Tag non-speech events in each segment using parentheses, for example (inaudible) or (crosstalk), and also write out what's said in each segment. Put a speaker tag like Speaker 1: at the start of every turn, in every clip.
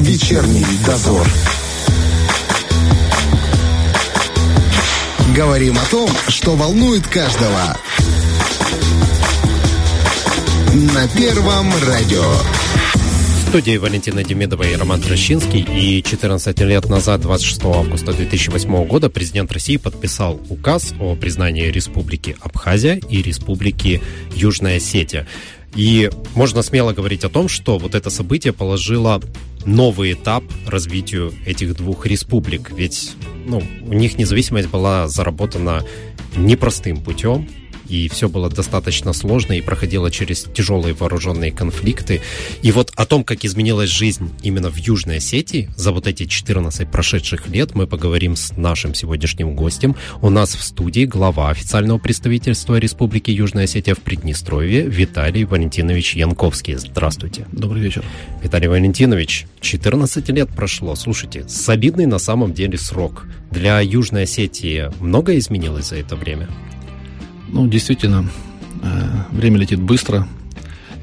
Speaker 1: Вечерний дозор. Говорим о том, что волнует каждого. На Первом радио.
Speaker 2: В студии Валентина Демидова и Роман Трощинский. И 14 лет назад, 26 августа 2008 года, президент России подписал указ о признании Республики Абхазия и Республики Южная Осетия. И можно смело говорить о том, что вот это событие положило новый этап развитию этих двух республик. Ведь ну, у них независимость была заработана непростым путем, и все было достаточно сложно и проходило через тяжелые вооруженные конфликты. И вот о том, как изменилась жизнь именно в Южной Осетии за вот эти 14 прошедших лет, мы поговорим с нашим сегодняшним гостем. У нас в студии глава официального представительства Республики Южная Осетия в Приднестровье Виталий Валентинович Янковский. Здравствуйте.
Speaker 3: Добрый вечер.
Speaker 2: Виталий Валентинович, 14 лет прошло. Слушайте, солидный на самом деле срок. Для Южной Осетии многое изменилось за это время?
Speaker 3: Ну, действительно, э, время летит быстро,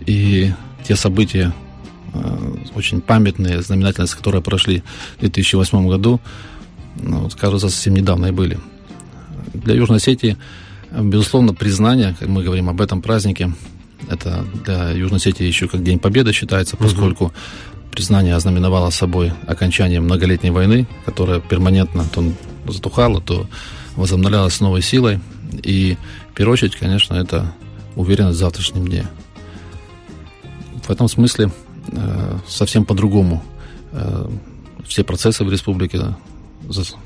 Speaker 3: и те события, э, очень памятные, знаменательность, которые прошли в 2008 году, ну, вот, кажется, совсем недавно и были. Для Южной Осетии, безусловно, признание, как мы говорим об этом празднике, это для Южной Осетии еще как День Победы считается, поскольку угу. признание ознаменовало собой окончание многолетней войны, которая перманентно то затухала, то возобновлялась с новой силой. И первую очередь, конечно, это уверенность в завтрашнем дне. В этом смысле э, совсем по-другому э, все процессы в республике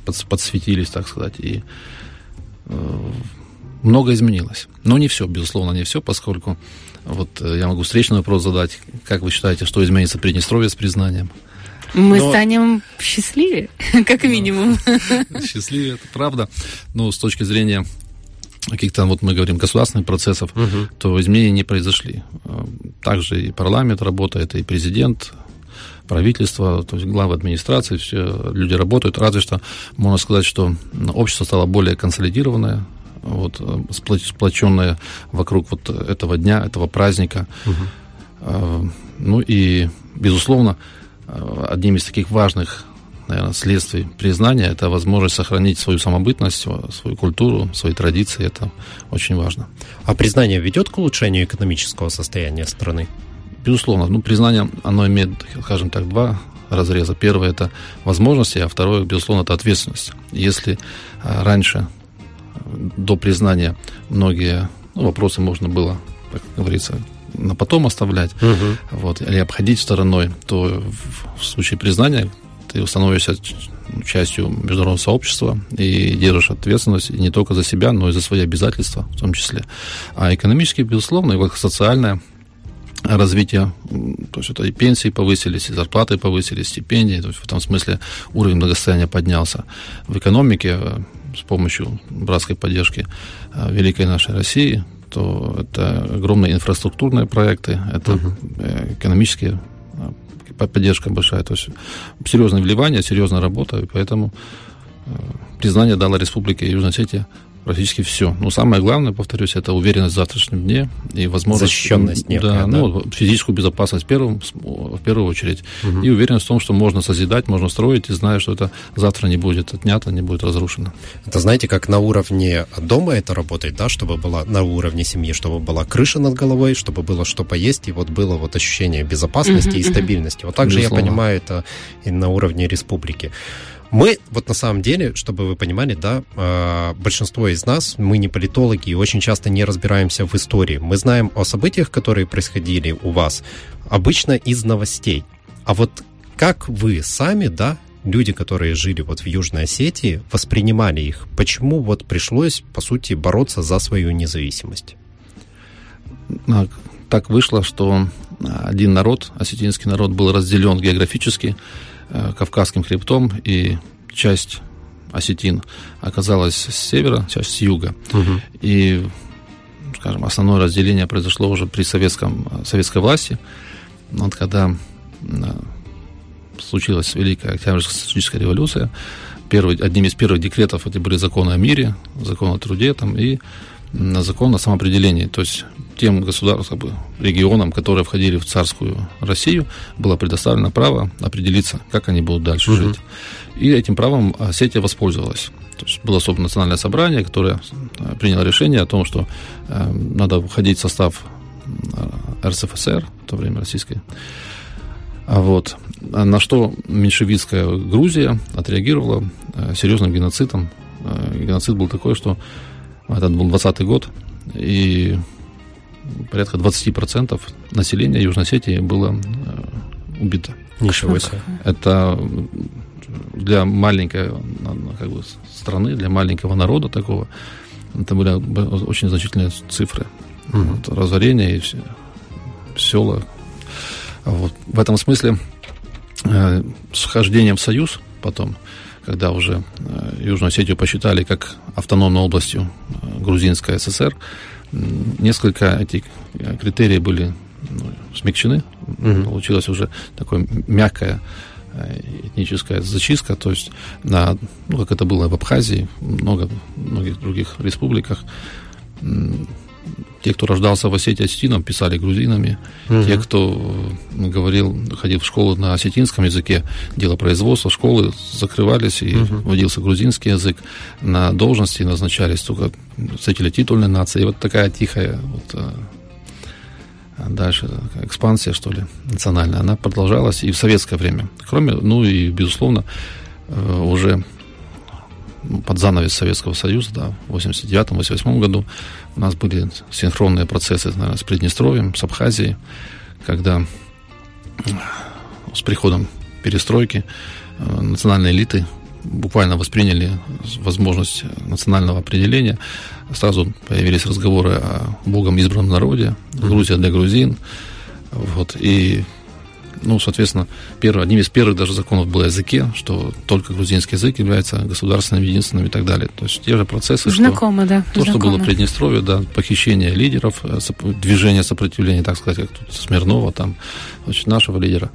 Speaker 3: под, подсветились, так сказать, и э, много изменилось. Но не все, безусловно, не все, поскольку вот я могу встречный вопрос задать. Как вы считаете, что изменится Приднестровье с признанием?
Speaker 4: Мы Но... станем счастливее, (laughs) как минимум. (laughs)
Speaker 3: Счастливее, это правда. Но с точки зрения каких-то, вот мы говорим, государственных процессов, угу. то изменения не произошли. Также и парламент работает, и президент, правительство, то есть главы администрации, все люди работают. Разве что можно сказать, что общество стало более консолидированное, вот, сплоченное вокруг вот этого дня, этого праздника. Угу. Ну и, безусловно, одним из таких важных наверное, следствий признания – это возможность сохранить свою самобытность, свою культуру, свои традиции. Это очень важно.
Speaker 2: А признание ведет к улучшению экономического состояния страны?
Speaker 3: Безусловно. Ну, признание, оно имеет, скажем так, два разреза. Первое – это возможности, а второе, безусловно, это ответственность. Если а, раньше, до признания, многие ну, вопросы можно было, как говорится, на потом оставлять, угу. вот, или обходить стороной, то в случае признания ты становишься частью международного сообщества и держишь ответственность не только за себя, но и за свои обязательства в том числе. А экономически, безусловно, и вот социальное развитие, то есть это и пенсии повысились, и зарплаты повысились, стипендии, то есть в этом смысле уровень благосостояния поднялся. В экономике э, с помощью братской поддержки э, великой нашей России, то это огромные инфраструктурные проекты, это угу. экономические поддержка большая. То есть серьезное вливание, серьезная работа, и поэтому э, признание дала Республике Южная Осетия практически все. Но самое главное, повторюсь, это уверенность в завтрашнем дне и возможность...
Speaker 2: Защищенность некая,
Speaker 3: да, да? Ну, физическую безопасность в первую, в первую очередь. Угу. И уверенность в том, что можно созидать, можно строить, и зная, что это завтра не будет отнято, не будет разрушено.
Speaker 2: Это знаете, как на уровне дома это работает, да, чтобы была на уровне семьи, чтобы была крыша над головой, чтобы было что поесть, и вот было вот ощущение безопасности угу, и стабильности. Вот так же я понимаю это и на уровне республики. Мы, вот на самом деле, чтобы вы понимали, да, а, большинство из нас, мы не политологи и очень часто не разбираемся в истории. Мы знаем о событиях, которые происходили у вас, обычно из новостей. А вот как вы сами, да, люди, которые жили вот в Южной Осетии, воспринимали их? Почему вот пришлось, по сути, бороться за свою независимость?
Speaker 3: А, так вышло, что один народ, осетинский народ, был разделен географически Кавказским хребтом, и часть осетин оказалась с севера, часть с юга. Угу. И, скажем, основное разделение произошло уже при советском, советской власти. Вот когда э, случилась Великая Октябрьская революция, первый, одним из первых декретов это были законы о мире, законы о труде, там, и закон о самоопределении. То есть тем государствам, как бы, регионам, которые входили в царскую Россию, было предоставлено право определиться, как они будут дальше uh-huh. жить. И этим правом Осетия воспользовалась. То есть было собственно национальное собрание, которое э, приняло решение о том, что э, надо входить в состав РСФСР, в то время российской. А вот. На что меньшевистская Грузия отреагировала серьезным геноцидом. Геноцид был такой, что это был 20 год, и порядка 20% населения Южной Осетии было э, убито.
Speaker 2: Ничего себе.
Speaker 3: Это для маленькой как бы, страны, для маленького народа такого, это были очень значительные цифры. Угу. Вот, разорение и все, села. Вот. В этом смысле э, с вхождением в Союз потом, когда уже э, Южную Осетию посчитали как автономной областью э, Грузинской ССР, несколько этих э, критериев были ну, смягчены. Угу. Получилась уже такое мягкая э, этническая зачистка, то есть на, ну, как это было в Абхазии, много, многих других республиках, те, кто рождался в Осетии осетином, писали грузинами. Угу. Те, кто говорил, ходил в школу на осетинском языке, дело производства, школы закрывались, и угу. вводился грузинский язык. На должности назначались только представители титульной нации. И вот такая тихая вот, э, дальше экспансия, что ли, национальная, она продолжалась и в советское время. Кроме, ну и, безусловно, э, уже под занавес Советского Союза, да, в 89-88 году у нас были синхронные процессы наверное, с Приднестровьем, с Абхазией, когда с приходом перестройки э, национальные элиты буквально восприняли возможность национального определения. Сразу появились разговоры о богом избранном народе, Грузия для грузин. Вот, и ну, соответственно, первый, одним из первых даже законов было о языке, что только грузинский язык является государственным, единственным и так далее. То есть те же процессы,
Speaker 4: Знакомо,
Speaker 3: что,
Speaker 4: да.
Speaker 3: то,
Speaker 4: Знакомо.
Speaker 3: что было в Приднестровье, да, похищение лидеров, э, движение сопротивления, так сказать, как тут Смирнова, там, значит, нашего лидера.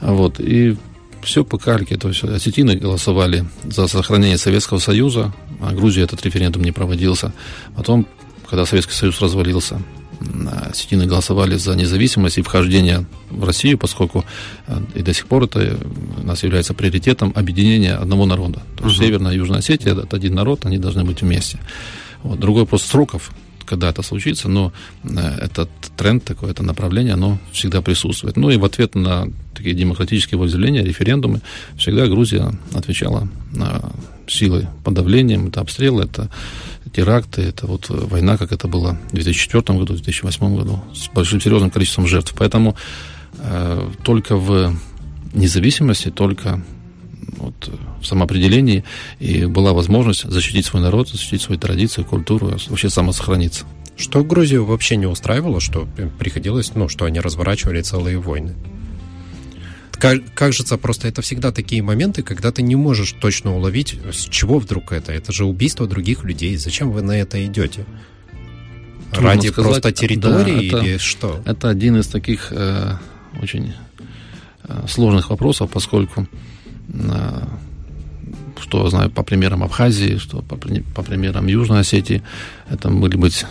Speaker 3: Вот, и все по кальке, то есть осетины голосовали за сохранение Советского Союза, а Грузия этот референдум не проводился. Потом, когда Советский Союз развалился, осетины голосовали за независимость и вхождение в Россию, поскольку э, и до сих пор это у нас является приоритетом объединения одного народа. То есть uh Северная и Южная Осетия – это один народ, они должны быть вместе. Вот. Другой вопрос сроков, когда это случится, но э, этот тренд такой, это направление, оно всегда присутствует. Ну и в ответ на такие демократические волеизъявления, референдумы, всегда Грузия отвечала на силой подавлением, это обстрелы, это теракты, это вот война, как это было в 2004 году, в 2008 году, с большим серьезным количеством жертв. Поэтому э, только в независимости, только вот, в самоопределении и была возможность защитить свой народ, защитить свои традиции, культуру, вообще самосохраниться.
Speaker 2: Что Грузию вообще не устраивало, что приходилось, ну, что они разворачивали целые войны? Кажется, просто это всегда такие моменты, когда ты не можешь точно уловить, с чего вдруг это. Это же убийство других людей. Зачем вы на это идете? Трудно Ради сказать, просто территории да, это, или что?
Speaker 3: Это один из таких э, очень э, сложных вопросов, поскольку э, что знаю по примерам Абхазии, что по, по примерам Южной Осетии, это были быть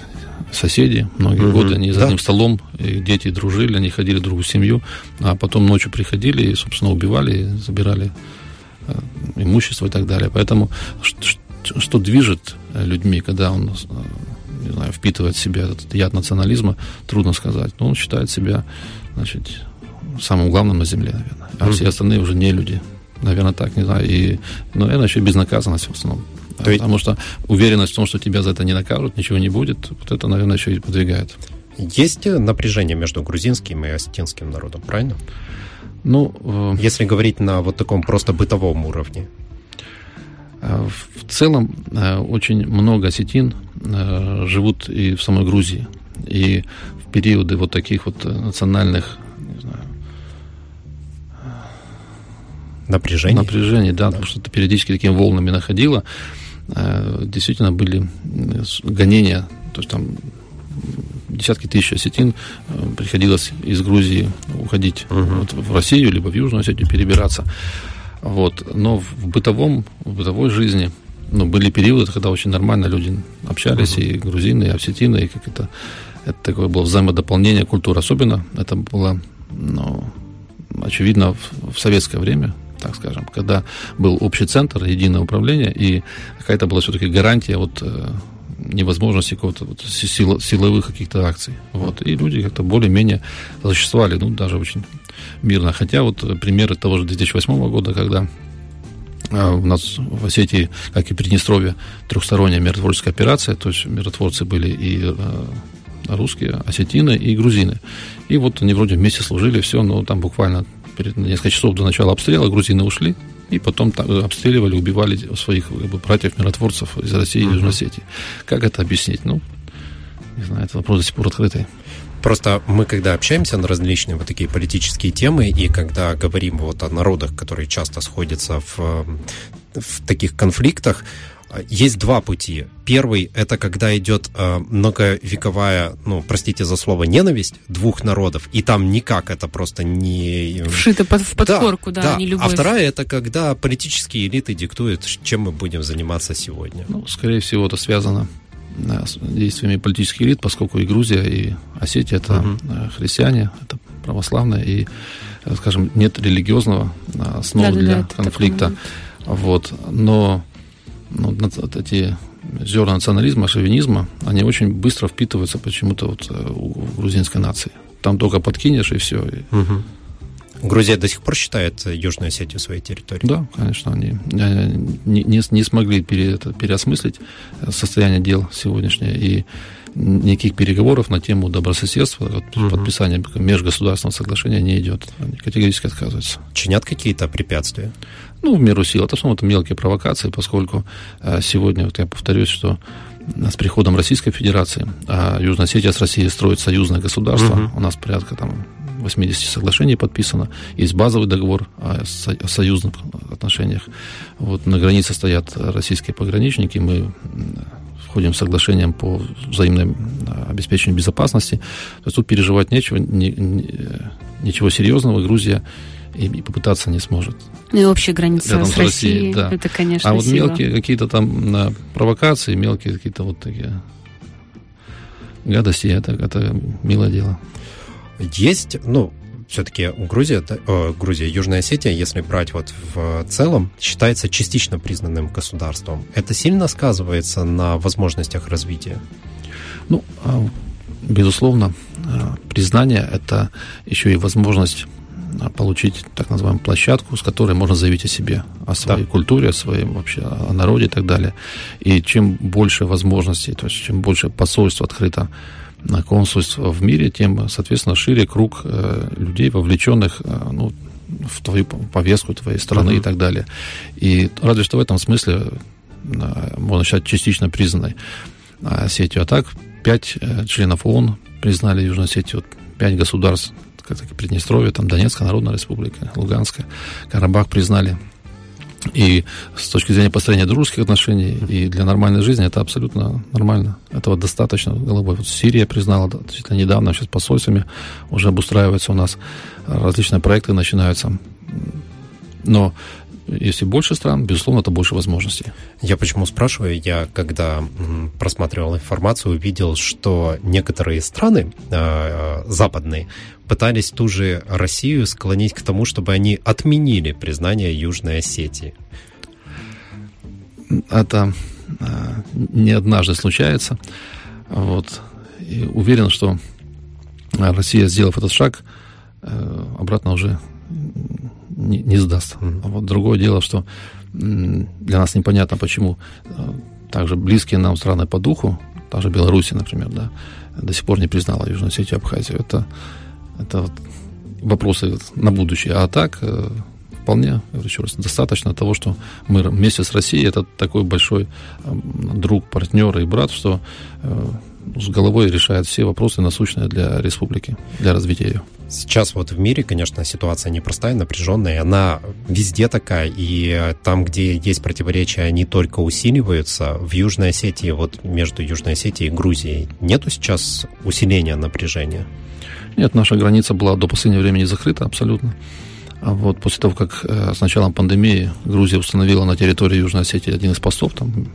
Speaker 3: соседи многие угу. годы, они за да. одним столом, дети дружили, они ходили друг в семью, а потом ночью приходили и, собственно, убивали, забирали э, имущество и так далее. Поэтому что, что движет людьми, когда он э, не знаю, впитывает в себя этот яд национализма, трудно сказать. Но он считает себя, значит, самым главным на земле, наверное. А mm все остальные уже не люди. Наверное, так, не знаю. И, ну, наверное, еще безнаказанность в основном. То есть... Потому что уверенность в том, что тебя за это не накажут, ничего не будет, вот это, наверное, еще и подвигает.
Speaker 2: Есть напряжение между грузинским и осетинским народом, правильно?
Speaker 3: Ну,
Speaker 2: э... если говорить на вот таком просто бытовом уровне.
Speaker 3: Э, в целом э, очень много осетин э, живут и в самой Грузии. И в периоды вот таких вот национальных не знаю,
Speaker 2: напряжений.
Speaker 3: Напряжений, да, да, потому что это периодически такими волнами находило. Э, действительно были гонения, то есть там десятки тысяч осетин э, приходилось из Грузии уходить угу. вот, в Россию, либо в Южную Осетию перебираться. Вот. Но в бытовом, в бытовой жизни ну, были периоды, когда очень нормально люди общались, uh-huh. и грузины, и осетины, и как это, это такое было взаимодополнение культур. Особенно это было, ну, очевидно, в, в советское время, так скажем, когда был общий центр, единое управление, и какая-то была все-таки гарантия вот э, невозможности какого-то вот сил, силовых каких-то акций. Вот. И люди как-то более-менее существовали, ну, даже очень мирно. Хотя вот примеры того же 2008 года, когда а, у нас в Осетии, как и Приднестровье, трехсторонняя миротворческая операция, то есть миротворцы были и русские, осетины и грузины. И вот они вроде вместе служили, все, но там буквально перед несколько часов до начала обстрела грузины ушли, и потом обстреливали, убивали своих как бы, братьев-миротворцев из России и Южной Осетии. Как это объяснить? Ну, не знаю, это вопрос до сих пор открытый.
Speaker 2: Просто мы, когда общаемся на различные вот такие политические темы, и когда говорим вот о народах, которые часто сходятся в, в таких конфликтах, есть два пути. Первый – это когда идет э, многовековая, ну, простите за слово, ненависть двух народов, и там никак это просто не...
Speaker 4: Вшито под, в подкорку, да, да, да.
Speaker 2: не любовь. А вторая – это когда политические элиты диктуют, чем мы будем заниматься сегодня.
Speaker 3: Ну, скорее всего, это связано с действиями политических элит, поскольку и Грузия, и Осетия – это угу. христиане, это православные, и, э, скажем, нет религиозного основы да, для да, конфликта. Вот. Но ну, вот эти зерна национализма, шовинизма, они очень быстро впитываются почему-то вот э, у грузинской нации. Там только подкинешь и все.
Speaker 2: Угу. Грузия до сих пор считает Южную Осетию своей территорией?
Speaker 3: Да, конечно, они не, не, не смогли пере, это, переосмыслить состояние дел сегодняшнее, и никаких переговоров на тему добрососедства, угу. подписания межгосударственного соглашения не идет. Они категорически отказываются.
Speaker 2: Чинят какие-то препятствия?
Speaker 3: Ну, в меру сил. Это в основном это мелкие провокации, поскольку э, сегодня, вот я повторюсь, что с приходом Российской Федерации, а Южная Осетия с Россией строит союзное государство, угу. у нас порядка там 80 соглашений подписано, есть базовый договор о, о союзных отношениях. Вот на границе стоят российские пограничники, мы входим в соглашением по взаимному обеспечению безопасности. То есть тут переживать нечего, ни, ни, ничего серьезного Грузия и, и попытаться не сможет.
Speaker 4: Ну и общая граница Рядом с Россией, Россией да. это, конечно,
Speaker 3: А вот сила. мелкие какие-то там провокации, мелкие какие-то вот такие гадости, это, это милое дело.
Speaker 2: Есть, ну, все-таки Грузия, э, Грузия, Южная Осетия, если брать вот в целом, считается частично признанным государством. Это сильно сказывается на возможностях развития?
Speaker 3: Ну, а, безусловно, а, признание – это еще и возможность получить так называемую площадку, с которой можно заявить о себе, о своей да. культуре, о своем вообще, о народе и так далее. И чем больше возможностей, то есть чем больше посольств открыто на консульств в мире, тем, соответственно, шире круг э, людей, вовлеченных э, ну, в твою повестку твоей страны uh-huh. и так далее. И разве что в этом смысле э, можно считать частично признанной сетью. А так, пять членов ООН признали Южную Осетию, пять государств, как Приднестровье, там Донецкая Народная Республика, Луганская, Карабах признали и с точки зрения построения дружеских отношений и для нормальной жизни это абсолютно нормально. Этого достаточно головой. Вот Сирия признала действительно недавно, сейчас посольствами уже обустраивается у нас, различные проекты начинаются. Но если больше стран, безусловно, это больше возможностей.
Speaker 2: Я почему спрашиваю? Я, когда просматривал информацию, увидел, что некоторые страны э, западные пытались ту же Россию склонить к тому, чтобы они отменили признание Южной Осетии.
Speaker 3: Это э, не однажды случается. Вот. И уверен, что Россия, сделав этот шаг, э, обратно уже не, не сдаст. Mm-hmm. Вот другое дело, что для нас непонятно, почему э, также близкие нам страны по духу, та же Беларусь, например, да, до сих пор не признала Южную Осетию и Абхазию. Это, это вот вопросы на будущее. А так, э, вполне, еще раз, достаточно того, что мы вместе с Россией, это такой большой друг, партнер и брат, что э, с головой решает все вопросы насущные для республики, для развития ее.
Speaker 2: Сейчас вот в мире, конечно, ситуация непростая, напряженная, она везде такая, и там, где есть противоречия, они только усиливаются. В Южной Осетии, вот между Южной Осетией и Грузией, нету сейчас усиления напряжения?
Speaker 3: Нет, наша граница была до последнего времени закрыта абсолютно. А вот после того, как э, с началом пандемии Грузия установила на территории Южной Осетии один из постов, там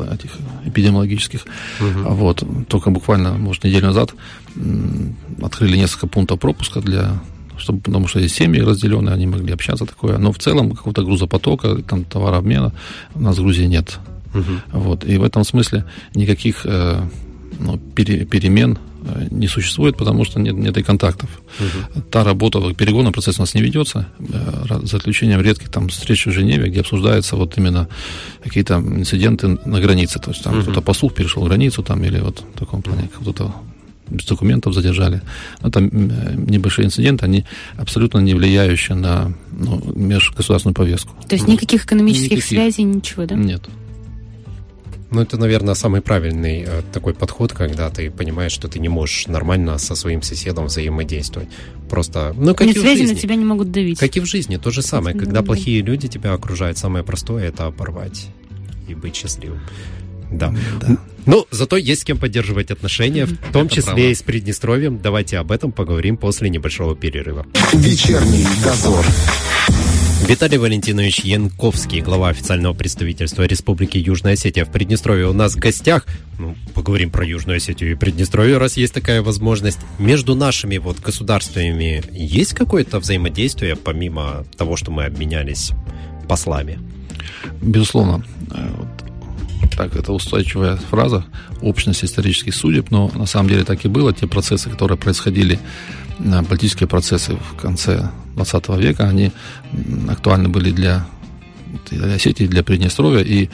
Speaker 3: этих эпидемиологических. Угу. Вот. Только буквально, может, неделю назад открыли несколько пунктов пропуска для чтобы, потому что есть семьи разделенные, они могли общаться такое. Но в целом какого-то грузопотока, там товарообмена у нас в Грузии нет. Угу. Вот. И в этом смысле никаких э, ну, пере, перемен э, не существует, потому что нет, нет и контактов. Угу. Та работа, перегонный процесс у нас не ведется, э, за исключением редких там встреч в Женеве, где обсуждаются вот именно какие-то инциденты на границе. То есть там угу. кто-то послух перешел границу там или вот в таком плане кто-то без документов задержали. Это небольшие инциденты, они абсолютно не влияющие на ну, межгосударственную повестку.
Speaker 4: То есть никаких экономических никаких. связей, ничего, да?
Speaker 3: Нет.
Speaker 2: Ну, это, наверное, самый правильный э, такой подход, когда ты понимаешь, что ты не можешь нормально со своим соседом взаимодействовать. Просто, ну, как
Speaker 4: Нет,
Speaker 2: и в
Speaker 4: связи
Speaker 2: жизни.
Speaker 4: на тебя не могут давить.
Speaker 2: Как и в жизни, то же самое. Когда плохие люди тебя окружают, самое простое — это порвать и быть счастливым. Да. да. Ну, зато есть с кем поддерживать отношения, в том Это числе правда. и с Приднестровьем. Давайте об этом поговорим после небольшого перерыва.
Speaker 1: Вечерний дозор.
Speaker 2: Виталий Валентинович Янковский, глава официального представительства Республики Южная Осетия в Приднестровье у нас в гостях. Ну, поговорим про Южную Осетию и Приднестровье, раз есть такая возможность. Между нашими вот государствами есть какое-то взаимодействие, помимо того, что мы обменялись послами?
Speaker 3: Безусловно. Э, так, это устойчивая фраза, общность исторических судеб, но на самом деле так и было. Те процессы, которые происходили, политические процессы в конце 20 века, они актуальны были для, для Осетии, для Приднестровья, и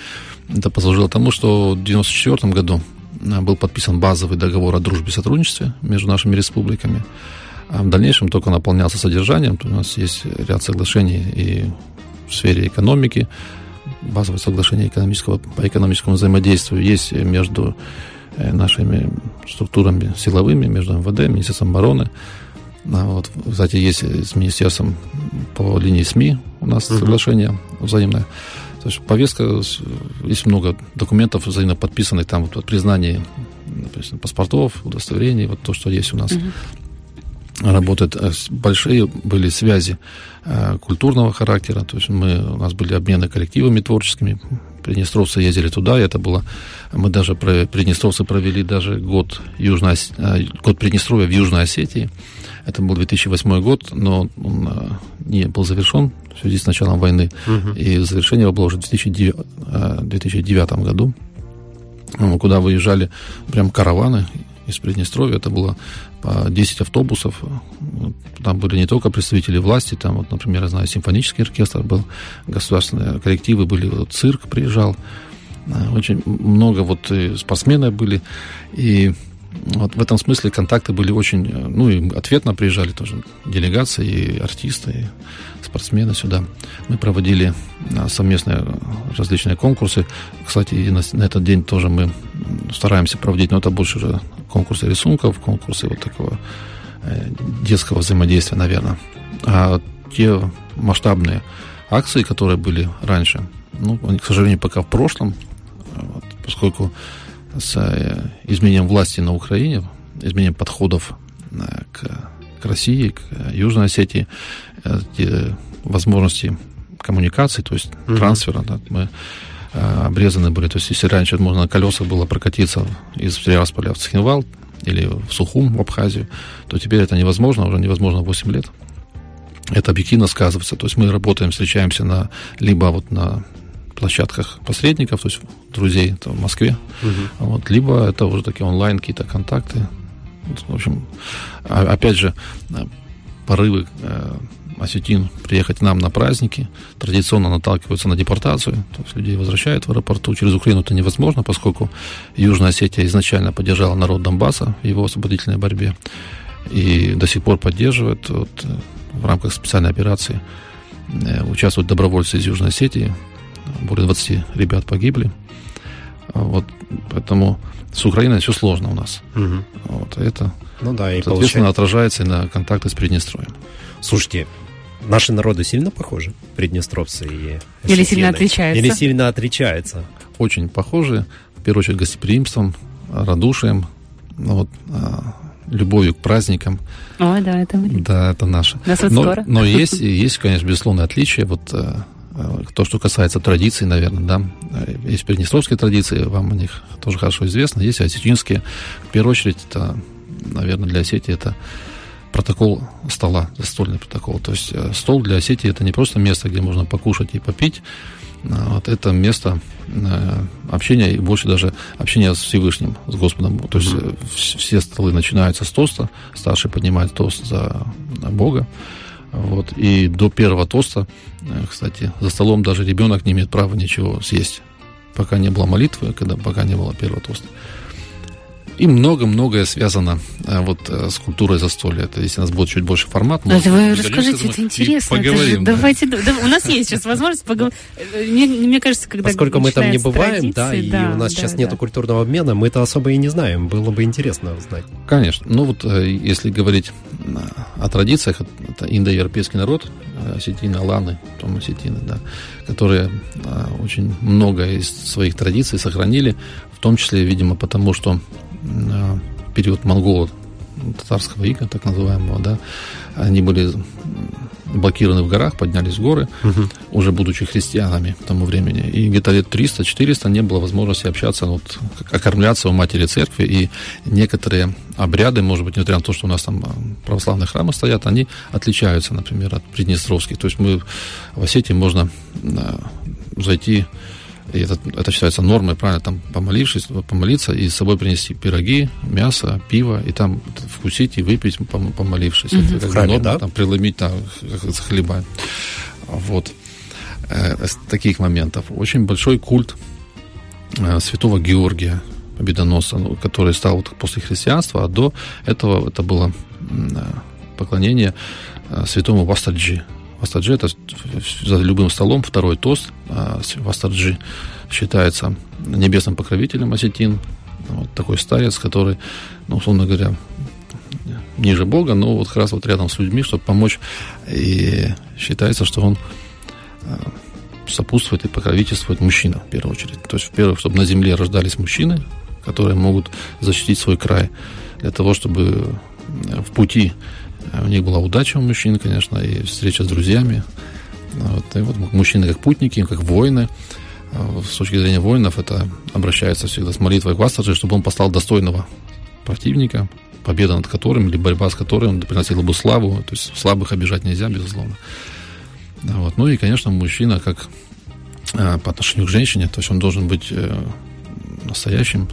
Speaker 3: это послужило тому, что в 1994 году э, был подписан базовый договор о дружбе и сотрудничестве между нашими республиками, а в дальнейшем только наполнялся содержанием. То у нас есть ряд соглашений и в сфере экономики, базовое соглашение экономического, по экономическому взаимодействию есть между э, нашими структурами силовыми, между МВД, Министерством обороны. А вот, кстати, есть с Министерством по линии СМИ у нас uh-huh. соглашение взаимное. То есть повестка, есть много документов взаимно подписанных, там вот, признание паспортов, удостоверений, вот то, что есть у нас. Uh-huh работает. Э, большие были связи э, культурного характера, то есть мы, у нас были обмены коллективами творческими, приднестровцы ездили туда, и это было, мы даже, приднестровцы провели даже год, Южной, э, год Приднестровья в Южной Осетии, это был 2008 год, но он не был завершен в связи с началом войны, угу. и завершение его было уже в 2009, 2009 году, куда выезжали прям караваны из Приднестровья. Это было по 10 автобусов. Там были не только представители власти, там, вот, например, я знаю, симфонический оркестр был, государственные коллективы были, вот, цирк приезжал. Э, очень много вот спортсмены были. И вот в этом смысле контакты были очень, э, ну и ответно приезжали тоже делегации, и артисты, и спортсмены сюда. Мы проводили э, совместные различные конкурсы. Кстати, и на, на этот день тоже мы стараемся проводить, но это больше уже конкурсы рисунков, конкурсы вот такого э, детского взаимодействия, наверное. А те масштабные акции, которые были раньше, ну, они, к сожалению, пока в прошлом, вот, поскольку с э, изменением власти на Украине, изменением подходов э, к, к России, к Южной Осетии, эти возможности коммуникации, то есть mm-hmm. трансфера, да, мы Э, обрезаны были. То есть, если раньше можно на колесах было прокатиться из Тирасполя в Цхинвал или в Сухум, в Абхазию, то теперь это невозможно, уже невозможно 8 лет. Это объективно сказывается. То есть мы работаем, встречаемся на, либо вот на площадках посредников, то есть друзей там, в Москве, угу. вот, либо это уже такие онлайн какие-то контакты. В общем, а, опять же, э, порывы э, осетин приехать к нам на праздники, традиционно наталкиваются на депортацию, то есть людей возвращают в аэропорту. Через Украину это невозможно, поскольку Южная Осетия изначально поддержала народ Донбасса в его освободительной борьбе и до сих пор поддерживает вот, в рамках специальной операции. Э, участвуют добровольцы из Южной Осетии, более 20 ребят погибли. Вот, поэтому с Украиной все сложно у нас. Угу. Вот, это,
Speaker 2: ну да, и
Speaker 3: соответственно, получается... отражается и на контакты с Приднестровьем.
Speaker 2: Слушайте, Наши народы сильно похожи, приднестровцы и
Speaker 4: Или сильно отличаются?
Speaker 2: Или сильно отличаются?
Speaker 3: Очень похожи, в первую очередь, гостеприимством, радушием. Ну, вот, а, любовью к праздникам.
Speaker 4: О, да, это мы.
Speaker 3: Да, это наше.
Speaker 4: Нас вот
Speaker 3: но,
Speaker 4: скоро.
Speaker 3: но есть, (laughs) есть, конечно, безусловно, отличия. Вот э, то, что касается традиций, наверное, да. Э, Есть приднестровские традиции, вам о них тоже хорошо известно. Есть осетинские. В первую очередь, это, наверное, для Осетии это протокол стола, застольный протокол. То есть э, стол для Осетии это не просто место, где можно покушать и попить, а вот это место э, общения и больше даже общения с Всевышним, с Господом. То есть э, вс- все столы начинаются с тоста, старший поднимает тост за Бога. Вот. И до первого тоста, э, кстати, за столом даже ребенок не имеет права ничего съесть, пока не было молитвы, когда, пока не было первого тоста. И много-многое связано э, вот э, с культурой застолья. Это если у нас будет чуть больше формат.
Speaker 4: Это вы расскажите,
Speaker 3: этому
Speaker 4: это интересно. это же-
Speaker 3: Поговорим. да.
Speaker 4: давайте, да, у нас есть сейчас возможность поговорить. Мне, мне кажется, когда
Speaker 2: Поскольку мы там не бываем, да, и
Speaker 4: да,
Speaker 2: у нас
Speaker 4: да,
Speaker 2: сейчас
Speaker 4: да.
Speaker 2: нету культурного обмена, мы это особо и не знаем. Было бы интересно узнать.
Speaker 3: Конечно. Ну вот, э, если говорить э, о традициях, это индоевропейский народ, э, осетины, аланы, потом осетины, да, которые э, очень много из своих традиций сохранили, в том числе, видимо, потому что э, период монголов, татарского ига, так называемого, да, они были блокированы в горах, поднялись в горы, уже будучи христианами к тому времени. И где-то лет 300-400 не было возможности общаться, ну, вот, окормляться у матери церкви. И некоторые обряды, может быть, несмотря на то, что у нас там а, православные храмы стоят, они отличаются, например, от приднестровских. То есть мы в Осетии можно а, зайти и это, это считается нормой, правильно, там помолившись, помолиться и с собой принести пироги, мясо, пиво, и там вкусить и выпить, пом- помолившись. Это как
Speaker 2: храме,
Speaker 3: норма,
Speaker 2: да?
Speaker 3: там преломить там, как с хлеба. Вот. Э, С таких моментов. Очень большой культ э, святого Георгия Победоносца, ну, который стал вот после христианства, а до этого это было э, поклонение э, святому Вастаджи. Вастаджи это за любым столом второй тост. а Вастаджи считается небесным покровителем осетин. Вот такой старец, который, ну, условно говоря, ниже Бога, но вот как раз вот рядом с людьми, чтобы помочь. И считается, что он э, сопутствует и покровительствует мужчина в первую очередь. То есть, в первую, чтобы на земле рождались мужчины, которые могут защитить свой край, для того, чтобы э, в пути у них была удача у мужчин, конечно, и встреча с друзьями. Вот, и вот мужчины как путники, как воины. А С точки зрения воинов это обращается всегда с молитвой к Вастаджи, чтобы он послал достойного противника, победа над которым или борьба с которым приносила бы славу. То есть слабых обижать нельзя, безусловно. Да, Вот. Ну и, конечно, мужчина как а, по отношению к женщине, то есть он должен быть э, настоящим,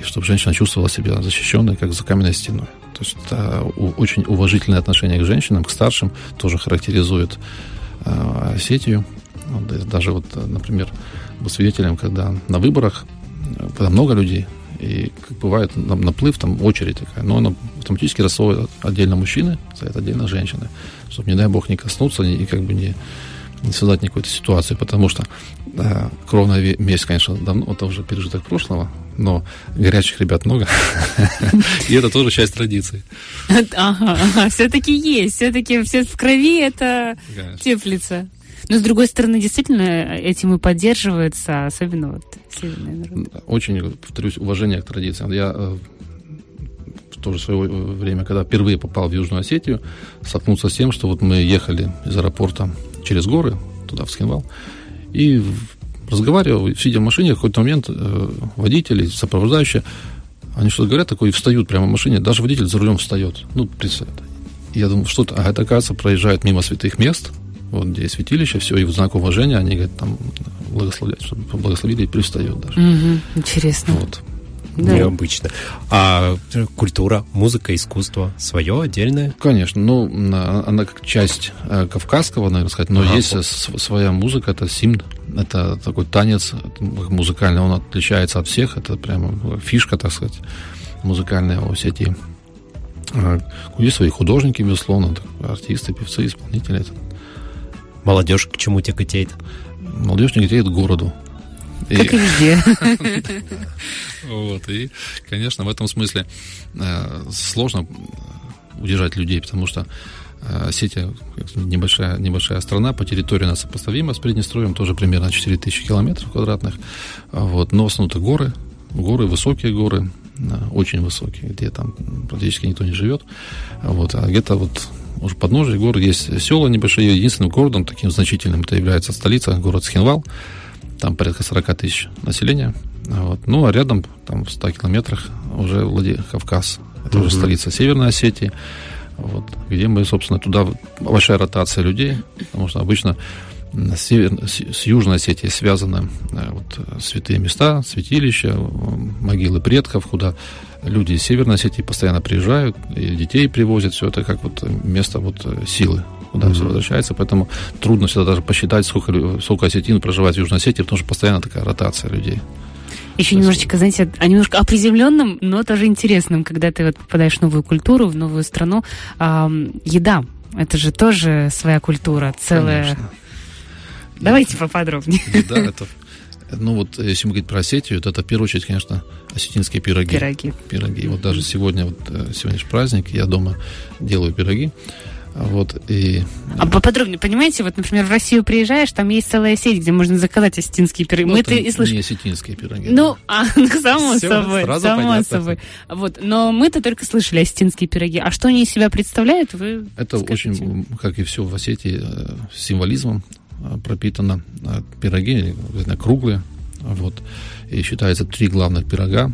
Speaker 3: и чтобы женщина чувствовала себя защищенной, как за каменной стеной. То есть это очень уважительное отношение к женщинам, к старшим, тоже характеризует э, Осетию. Даже вот, э, например, был свидетелем, когда на выборах, э, когда много людей, и как бывает на- наплыв, там очередь такая, но она автоматически рассовывает отдельно мужчины, стоят отдельно женщины, чтобы, не дай бог, не коснуться и как бы не, не создать никакой-то ситуации, потому что э, кровная месть, конечно, давно, это уже пережиток прошлого, но горячих ребят много, и это тоже часть традиции.
Speaker 4: Ага, все-таки есть, все-таки все в крови это теплится. Но с другой стороны, действительно, этим и поддерживается, особенно вот северный народ.
Speaker 3: Очень, повторюсь, уважение к традициям. Я э, в то же свое время, когда впервые попал в Южную Осетию, столкнулся с тем, что вот мы ехали из аэропорта через горы, туда, в Скинвал, и разговаривал, сидя в машине, в какой-то момент э, водители, сопровождающие, они что-то говорят такое и встают прямо в машине, даже водитель за рулем встает. Ну, представь. Я думаю, что-то, а это, оказывается, проезжает мимо святых мест, вот где есть святилище, все, и в знак уважения они говорят, там, благословлять, чтобы благословили и привстают даже.
Speaker 4: Мгм, Интересно.
Speaker 3: Вот.
Speaker 4: Да.
Speaker 2: Необычно. А э, культура, музыка, искусство свое отдельное?
Speaker 3: Конечно, ну, на- она как часть э, кавказского, наверное, сказать, но
Speaker 2: Ага.
Speaker 3: есть э, св- своя музыка, это симн, это такой танец это музыкальный, он отличается от всех, это прямо фишка, так сказать, музыкальная у Осетии. Э, Есть свои художники, безусловно, артисты, певцы, исполнители.
Speaker 2: Молодежь к чему тяготеет?
Speaker 3: Молодежь не греет к городу. И-
Speaker 4: Как и везде. (laughs)
Speaker 3: Вот, и, конечно, в этом смысле э, сложно удержать людей, потому что э, Осетия как небольшая, небольшая страна, по территории она сопоставима с Приднестровьем, тоже примерно 4000 километров квадратных. Вот, но в основном это горы, горы, высокие горы, очень высокие, где там практически никто не живет. Вот, а где-то вот уже подножие гор есть села небольшие. Единственным городом таким значительным это является столица, город Схинвал. Там порядка 40 тысяч населения. Вот. Ну, а рядом, там в 100 километрах, уже Владикавказ. Это угу. уже столица Северной Осетии. Вот, где мы, собственно, туда большая ротация людей, потому что обычно с, север, с Южной Осетией связаны э, вот, святые места, святилища, могилы предков, куда люди из Северной Осетии постоянно приезжают, и детей привозят, все это как вот место вот силы куда mm-hmm. все возвращается, поэтому трудно всегда даже посчитать, сколько, сколько осетин проживает в Южной Осетии, потому что постоянно такая ротация людей.
Speaker 4: Еще немножечко, знаете, а немножко о приземленном, но тоже интересном, когда ты вот попадаешь в новую культуру, в новую страну. А, еда, это же тоже своя культура, целая. Конечно. Давайте поподробнее.
Speaker 3: Да, это ну вот, если мы говорить про Осетию, то это в первую очередь, конечно, осетинские пироги.
Speaker 4: Пироги.
Speaker 3: Пироги. Вот даже сегодня, вот э, сегодня же праздник, я дома делаю пироги. Вот, и...
Speaker 4: А поподробнее, понимаете, вот, например, в Россию приезжаешь, там есть целая сеть, где можно заказать осетинские пироги.
Speaker 3: Ну, Мы это и слышим. не осетинские пироги.
Speaker 4: Ну, да. а, (laughs) ну, само Все, собой, само понятно. собой. Вот, но мы-то только слышали осетинские пироги. А что они из себя представляют, вы
Speaker 3: Это скажите. очень, как и все в Осетии, э, символизмом э, пропитано. Э, пироги круглые, вот. И считается три главных пирога.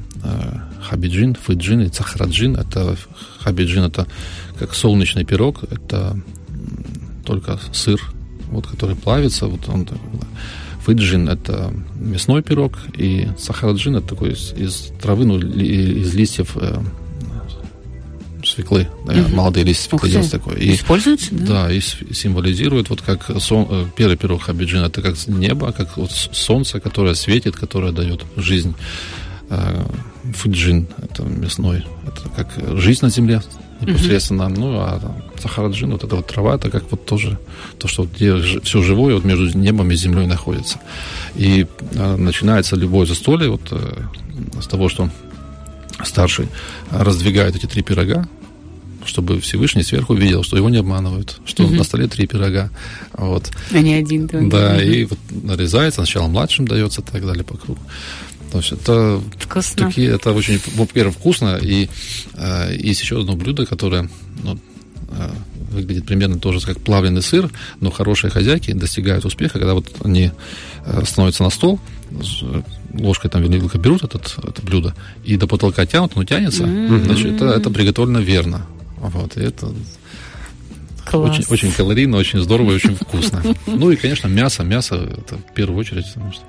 Speaker 3: Хабиджин, фыджин и цахараджин. Это хабиджин это как солнечный пирог, это только сыр, вот, который плавится, вот он Фыджин – это мясной пирог, и сахараджин – это такой из, из травы, ну, из листьев э, свеклы, угу. молодые листья свеклы делать такое.
Speaker 4: И, Используется, да?
Speaker 3: Да, и символизирует, вот как сон, э, первый пирог хабиджин – это как небо, как вот солнце, которое светит, которое дает жизнь. Э, Фуджин – это мясной, это как жизнь на земле, непосредственно. Mm-hmm. Ну, а сахараджин, вот эта вот трава, это как вот тоже то, что где все живое вот между небом и землей находится. И а, начинается любое застолье вот а, с того, что старший раздвигает эти три пирога, чтобы Всевышний сверху видел, что его не обманывают, что угу. на столе три пирога. Вот.
Speaker 4: А не один.
Speaker 3: Да, да и вот нарезается, сначала младшим дается и так далее по кругу. То есть это
Speaker 4: вкусно.
Speaker 3: такие, это очень, во-первых, вкусно. И э, есть еще одно блюдо, которое ну, э, выглядит примерно тоже как плавленый сыр, но хорошие хозяйки достигают успеха, когда вот они э, становятся на стол, ложкой там вилкой берут этот, это блюдо и до потолка тянут, оно тянется, mm-hmm. значит, это, это приготовлено верно. Вот, и это Очень, очень калорийно, очень здорово и очень вкусно. (laughs) Ну и, конечно, мясо. Мясо это в первую очередь, потому что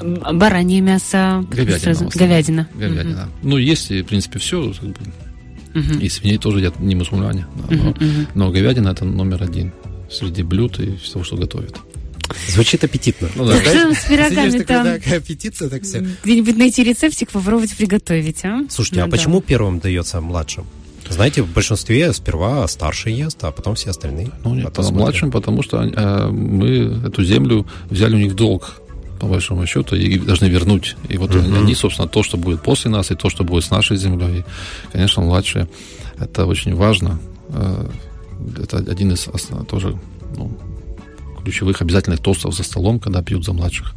Speaker 4: Баранье мясо.
Speaker 3: Говядина.
Speaker 4: Сразу. Говядина.
Speaker 3: Говядина. Угу. Ну, есть, в принципе, все. Как бы, угу. И свиней тоже едят не мусульмане. Да, но, угу. но говядина это номер один среди блюд и всего, что готовят.
Speaker 2: Звучит аппетитно.
Speaker 4: Ну, да. Что с пирогами там?
Speaker 2: Аппетиция, так все.
Speaker 4: Где-нибудь найти рецептик, попробовать приготовить, а?
Speaker 2: Слушайте, а
Speaker 4: да.
Speaker 2: почему первым дается младшим? Знаете, в большинстве сперва старший ест, а потом все остальные.
Speaker 3: Ну, нет, а младшим, потому что э, мы эту землю взяли у них в долг по большому счету, и должны вернуть. И вот uh-huh. они, собственно, то, что будет после нас, и то, что будет с нашей землей. И, конечно, младшие, это очень важно. Э, это один из тоже ну, ключевых обязательных тостов за столом, когда пьют за младших.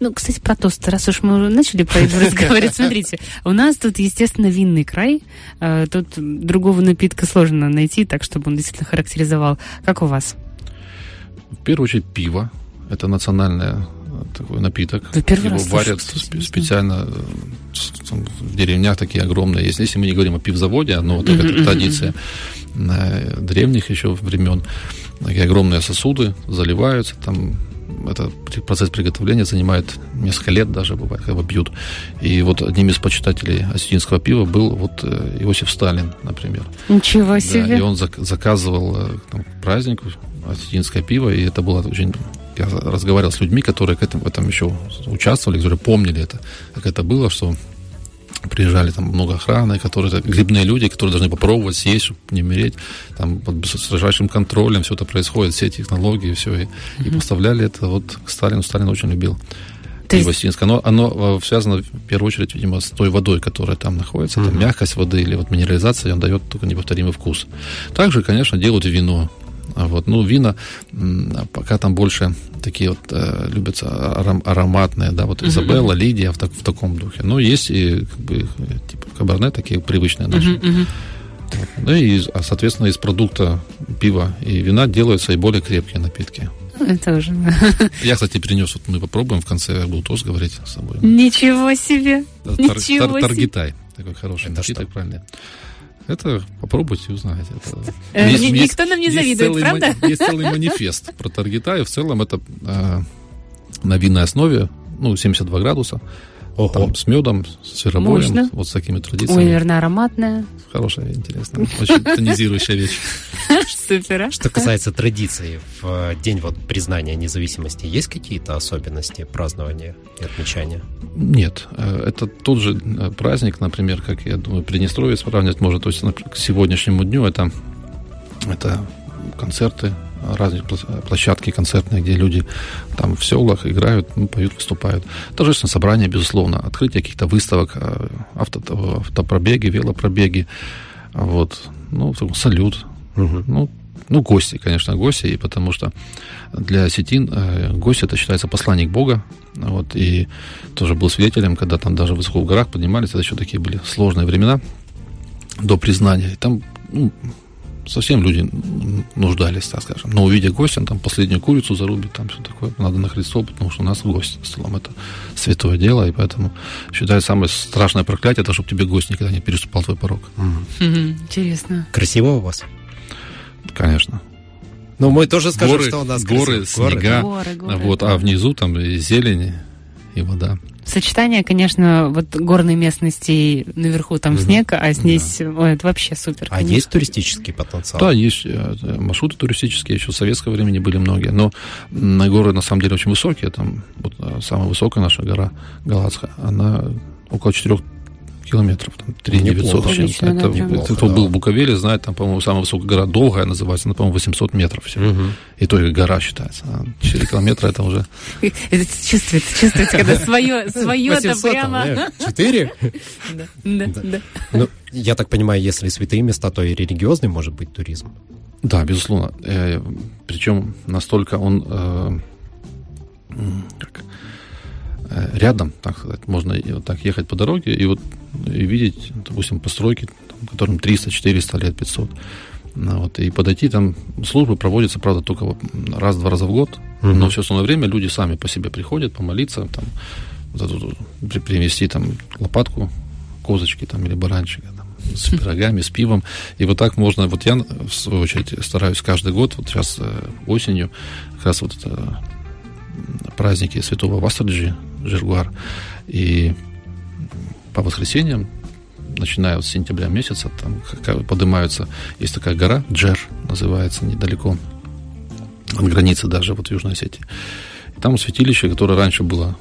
Speaker 4: Ну, кстати, про тосты, раз уж мы начали про это (laughs) разговаривать, смотрите, у нас тут, естественно, винный край, э, тут другого напитка сложно найти, так, чтобы он действительно характеризовал. Как у вас?
Speaker 3: В первую очередь пиво. Это национальное такой напиток. Его варят специально э, в деревнях такие огромные. Если, если мы не говорим о пивзаводе, но вот такая традиция э, древних еще времен, такие огромные сосуды заливаются, там это процесс приготовления занимает несколько лет даже, бывает, когда пьют. И вот одним из почитателей осетинского пива был вот э, Иосиф Сталин, например.
Speaker 4: Ничего себе.
Speaker 3: Да, и он заказывал там, к празднику осетинское пиво, и это было очень я разговаривал с людьми, которые к этому, в этом еще участвовали, которые помнили это, как это было, что приезжали там много охраны, которые грибные люди, которые должны попробовать съесть, чтобы не умереть, там под строжайшим контролем все это происходит, все технологии, все, и, mm-hmm. и поставляли это вот к Сталину. Сталин очень любил то есть... Оно, оно э, связано в первую очередь, видимо, с той водой, которая там находится. Mm-hmm. Это мягкость воды или вот минерализация, он дает только неповторимый вкус. Также, конечно, делают вино. Вот. Ну, вина пока там больше такие вот э, любятся аром, ароматные, да, вот Изабелла, uh-huh. Лидия в, так, в таком духе. Но есть и как бы, типа кабарне такие привычные наши. Uh-huh, Вот. Ну и, а, соответственно, из продукта пива и вина делаются и более крепкие напитки.
Speaker 4: Это уже.
Speaker 3: Я, кстати, принес, вот мы попробуем в конце, я буду тоже говорить с собой.
Speaker 4: Ничего себе! Тар, Ничего
Speaker 3: тар, Таргитай. Такой хороший Это напиток, правильно. Это попробуйте узнать. Это...
Speaker 4: Э, есть, Никто есть, нам не завидует, правда?
Speaker 3: Мани, есть целый манифест про Таргитай. В целом это э, на винной основе, ну, 72 градуса. Ого. Там с медом, с сыробоем, Мощно. вот с такими традициями.
Speaker 4: Ой, наверное, ароматная.
Speaker 3: Хорошая, интересная, очень тонизирующая вещь.
Speaker 4: Супер. А?
Speaker 2: Что касается традиций, в день вот признания независимости есть какие-то особенности празднования и отмечания?
Speaker 3: Нет, э, это тот же э, праздник, например, как я думаю, Приднестровье сравнивать может, то есть к сегодняшнему дню это, это концерты, разные площадки концертные, где люди там в селах играют, ну, поют, выступают. Торжественное собрание, безусловно, открытие каких-то выставок, э, авто, автопробеги, велопробеги, вот, ну, салют, угу. ну, ну, гости, конечно, гости, и потому что для сетин э, гость это считается посланник Бога, вот, и тоже был свидетелем, когда там даже высоко в горах поднимались, это еще такие были сложные времена до признания, и там ну, совсем люди нуждались, так скажем. Но увидя гостя, он там последнюю курицу зарубит, там все такое, надо накрыть стол, потому что у нас гость в столом. Это святое дело, и поэтому считаю, самое страшное проклятие, это чтобы тебе гость никогда не переступал твой порог.
Speaker 4: Mm. Интересно.
Speaker 2: Красиво у вас?
Speaker 3: Конечно.
Speaker 2: Ну, мы тоже скажем,
Speaker 3: горы,
Speaker 2: что у нас
Speaker 3: горы,
Speaker 2: красиво.
Speaker 3: снега, горы, горы, вот, а внизу там зелень и вода.
Speaker 4: Сочетание, конечно, вот горной местности наверху там угу. снег, а здесь, да. ой, это вообще супер.
Speaker 2: А конечно. есть туристический потенциал?
Speaker 3: Да, есть э, маршруты туристические, еще в советское времени были многие, но на горы на самом деле очень высокие, там вот э, самая высокая наша гора Галацкая, она около 4 километров, там 3 900 с чем-то. Это, это, кто был в Буковеле, знает, там, по-моему, самая высокая гора долгая называется, она, по-моему, 800 метров всего. Угу. И то и гора считается. А 4 километра это уже...
Speaker 4: Это чувствуется, чувствуется, когда свое, свое это прямо... (laughs)
Speaker 2: 4? Да, да. Ну, я так понимаю, если святые места, то и религиозный может быть туризм.
Speaker 3: Да, безусловно. Э, причем настолько он э, как, э, рядом, так сказать, можно вот так ехать по дороге и вот и видеть, допустим, постройки, там, которым 300, 400 лет, 500. Ну, вот, и подойти там, службы проводятся, правда, только раз-два раза в год, угу. но все остальное время люди сами по себе приходят помолиться, там, вот при, привезти там лопатку, козочки там или баранчика там, (laughs) с пирогами, с пивом. И вот так можно, вот я, в свою очередь, стараюсь каждый год, вот сейчас э, осенью, как раз вот это праздники святого Васаджи, Жиргуар, и по воскресеньям, начиная с сентября месяца, там поднимаются, есть такая гора, Джер называется, недалеко от границы даже, вот в Южной Осетии. И там святилище, которое раньше было,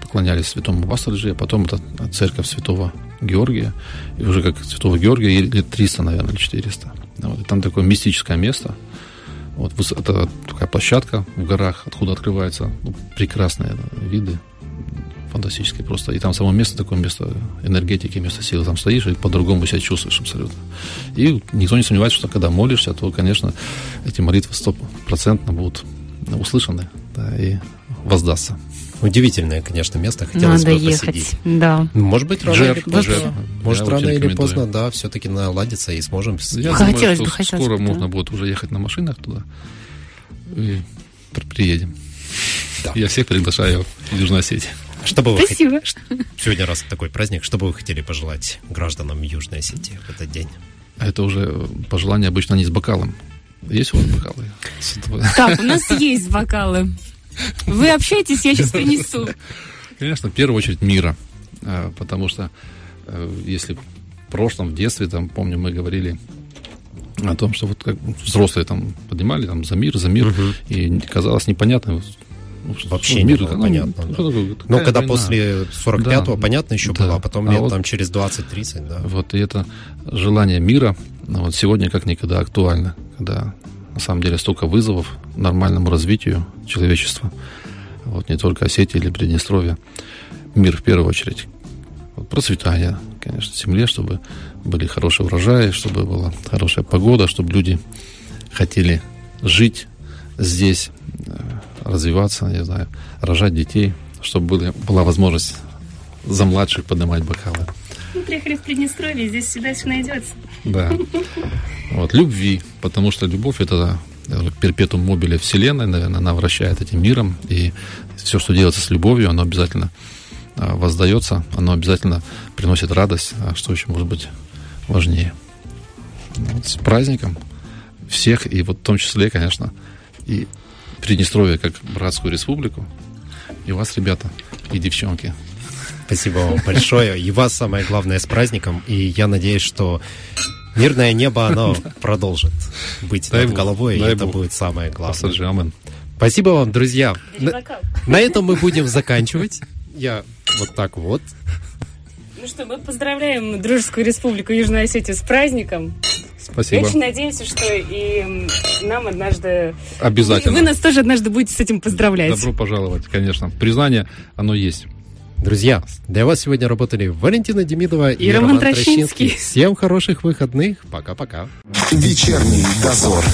Speaker 3: поклонялись святому Вастрджи, а потом это церковь святого Георгия, и уже как святого Георгия лет 300, наверное, или 400. Вот, и там такое мистическое место, вот, это такая площадка в горах, откуда открываются ну, прекрасные виды фантастическое просто. И там само место такое, место энергетики, место силы. Там стоишь и по-другому себя чувствуешь абсолютно. И никто не сомневается, что когда молишься, то, конечно, эти молитвы стопроцентно будут услышаны да, и воздастся.
Speaker 2: Удивительное, конечно, место. Хотелось
Speaker 4: Надо
Speaker 2: бы
Speaker 4: ехать.
Speaker 2: посетить.
Speaker 4: Да.
Speaker 2: Может быть, рано
Speaker 3: Джер,
Speaker 2: или поздно.
Speaker 3: Джер.
Speaker 2: Может, рано или поздно, да, все-таки наладится и сможем.
Speaker 3: Я
Speaker 4: хотелось
Speaker 3: думаю,
Speaker 4: бы,
Speaker 3: что
Speaker 4: хотелось
Speaker 3: скоро
Speaker 4: бы,
Speaker 3: можно
Speaker 4: да.
Speaker 3: будет уже ехать на машинах туда. И приедем.
Speaker 2: Да.
Speaker 3: Я всех приглашаю в Южную Осетию.
Speaker 2: Что бы вы
Speaker 4: Спасибо.
Speaker 2: хот- Сегодня раз такой праздник. Что бы вы хотели пожелать гражданам Южной Осетии в этот день?
Speaker 3: А это уже пожелание обычно не с бокалом. Есть у вас бокалы?
Speaker 4: Так, у нас есть бокалы. Вы общаетесь, я сейчас принесу.
Speaker 3: Конечно, в первую очередь мира. А, Потому что э, если в прошлом, в детстве, там, помню, мы говорили о том, что вот как взрослые там поднимали там за мир, за мир,
Speaker 2: Мгм.
Speaker 3: и казалось непонятно, что-
Speaker 2: Вообще
Speaker 3: ну,
Speaker 2: не
Speaker 3: мир,
Speaker 2: было
Speaker 3: ну,
Speaker 2: понятно,
Speaker 3: ну,
Speaker 2: да.
Speaker 3: такое,
Speaker 2: Ну, когда
Speaker 3: война?
Speaker 2: после 45-го,
Speaker 3: Да.
Speaker 2: понятно, еще
Speaker 3: Да.
Speaker 2: было, а потом
Speaker 3: А
Speaker 2: лет
Speaker 3: вот-
Speaker 2: там через 20-30, да.
Speaker 3: Вот, и это желание мира ну, вот сегодня как никогда актуально, когда на самом деле столько вызовов нормальному развитию человечества. Вот не только Осетия или Приднестровье. Мир в первую очередь. Вот, процветание, конечно, земле, чтобы были хорошие урожаи, чтобы была хорошая погода, чтобы люди хотели жить здесь, э, развиваться, не знаю, рожать детей, чтобы была возможность за младших поднимать бокалы.
Speaker 4: Мы приехали в Приднестровье, здесь всегда все найдется.
Speaker 3: Да. Вот, любви, потому что любовь это перпетум мобиле Вселенной, наверное, она вращает этим миром, и все, что делается с любовью, оно обязательно а, воздается, оно обязательно приносит радость, а что еще может быть важнее. Вот с праздником всех, и вот в том числе, конечно, и Приднестровье как братскую республику, и вас, ребята, и девчонки.
Speaker 2: Спасибо вам большое. И вас, самое главное, с праздником. И я надеюсь, что мирное небо, оно (laughs) продолжит быть дай над головой, и это Бог. будет самое главное. Спасибо вам, друзья. На, на этом мы будем заканчивать. Я вот так вот.
Speaker 4: Ну что, мы поздравляем Дружескую Республику Южной Осетии с праздником.
Speaker 3: Спасибо.
Speaker 4: Я очень надеемся, что и нам однажды...
Speaker 3: Обязательно.
Speaker 4: Вы нас тоже однажды будете с этим поздравлять.
Speaker 3: Добро пожаловать, конечно. Признание, оно есть.
Speaker 2: Друзья, для вас сегодня работали Валентина Демидова
Speaker 4: и, и Роман Трощинский.
Speaker 2: Всем хороших выходных. Пока-пока.
Speaker 1: Вечерний дозор.